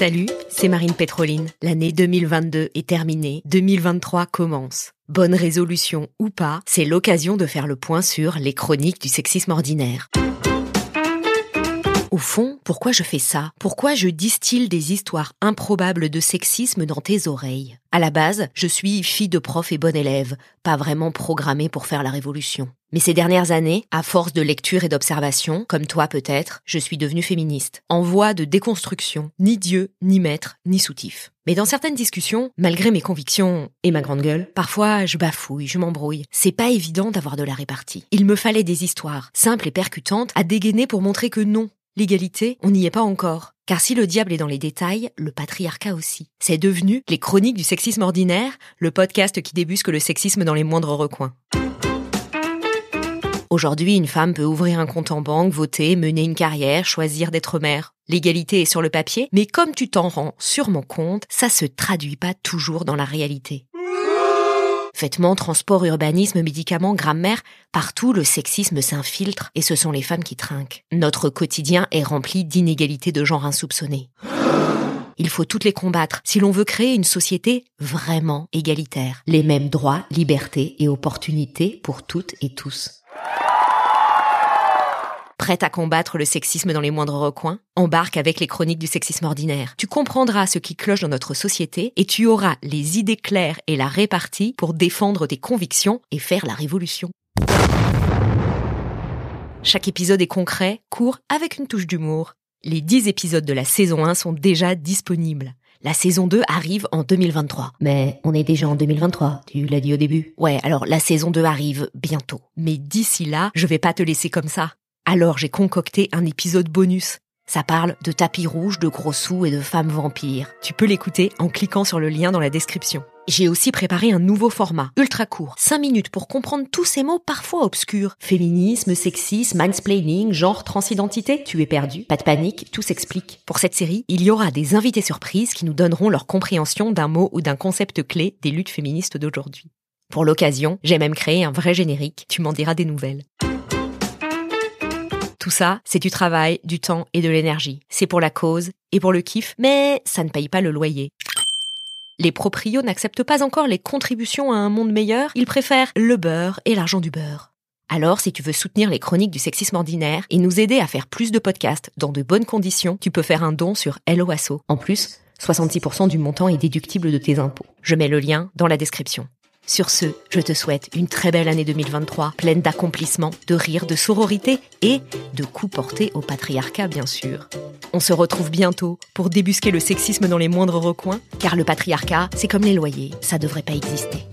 Salut, c'est Marine Pétroline. L'année 2022 est terminée, 2023 commence. Bonne résolution ou pas, c'est l'occasion de faire le point sur les chroniques du sexisme ordinaire. Au fond, pourquoi je fais ça? Pourquoi je distille des histoires improbables de sexisme dans tes oreilles? À la base, je suis fille de prof et bonne élève, pas vraiment programmée pour faire la révolution. Mais ces dernières années, à force de lecture et d'observation, comme toi peut-être, je suis devenue féministe, en voie de déconstruction, ni Dieu, ni maître, ni soutif. Mais dans certaines discussions, malgré mes convictions et ma grande gueule, parfois je bafouille, je m'embrouille. C'est pas évident d'avoir de la répartie. Il me fallait des histoires, simples et percutantes, à dégainer pour montrer que non, L'égalité, on n'y est pas encore. Car si le diable est dans les détails, le patriarcat aussi. C'est devenu les chroniques du sexisme ordinaire, le podcast qui débusque le sexisme dans les moindres recoins. Aujourd'hui, une femme peut ouvrir un compte en banque, voter, mener une carrière, choisir d'être mère. L'égalité est sur le papier, mais comme tu t'en rends sûrement compte, ça se traduit pas toujours dans la réalité. Vêtements, transport, urbanisme, médicaments, grammaire, partout le sexisme s'infiltre et ce sont les femmes qui trinquent. Notre quotidien est rempli d'inégalités de genre insoupçonnées. Il faut toutes les combattre si l'on veut créer une société vraiment égalitaire. Les mêmes droits, libertés et opportunités pour toutes et tous prête à combattre le sexisme dans les moindres recoins Embarque avec les chroniques du sexisme ordinaire. Tu comprendras ce qui cloche dans notre société et tu auras les idées claires et la répartie pour défendre tes convictions et faire la révolution. Chaque épisode est concret, court, avec une touche d'humour. Les 10 épisodes de la saison 1 sont déjà disponibles. La saison 2 arrive en 2023. Mais on est déjà en 2023, tu l'as dit au début. Ouais, alors la saison 2 arrive bientôt. Mais d'ici là, je vais pas te laisser comme ça. Alors j'ai concocté un épisode bonus. Ça parle de tapis rouge, de gros sous et de femmes vampires. Tu peux l'écouter en cliquant sur le lien dans la description. J'ai aussi préparé un nouveau format, ultra court, 5 minutes pour comprendre tous ces mots parfois obscurs. Féminisme, sexisme, mansplaining, genre, transidentité. Tu es perdu, pas de panique, tout s'explique. Pour cette série, il y aura des invités surprises qui nous donneront leur compréhension d'un mot ou d'un concept clé des luttes féministes d'aujourd'hui. Pour l'occasion, j'ai même créé un vrai générique, tu m'en diras des nouvelles. Tout ça, c'est du travail, du temps et de l'énergie. C'est pour la cause et pour le kiff, mais ça ne paye pas le loyer. Les proprios n'acceptent pas encore les contributions à un monde meilleur, ils préfèrent le beurre et l'argent du beurre. Alors, si tu veux soutenir les chroniques du sexisme ordinaire et nous aider à faire plus de podcasts dans de bonnes conditions, tu peux faire un don sur Helloasso. En plus, 66% du montant est déductible de tes impôts. Je mets le lien dans la description. Sur ce, je te souhaite une très belle année 2023, pleine d'accomplissements, de rires, de sororité et de coups portés au patriarcat, bien sûr. On se retrouve bientôt pour débusquer le sexisme dans les moindres recoins, car le patriarcat, c'est comme les loyers, ça devrait pas exister.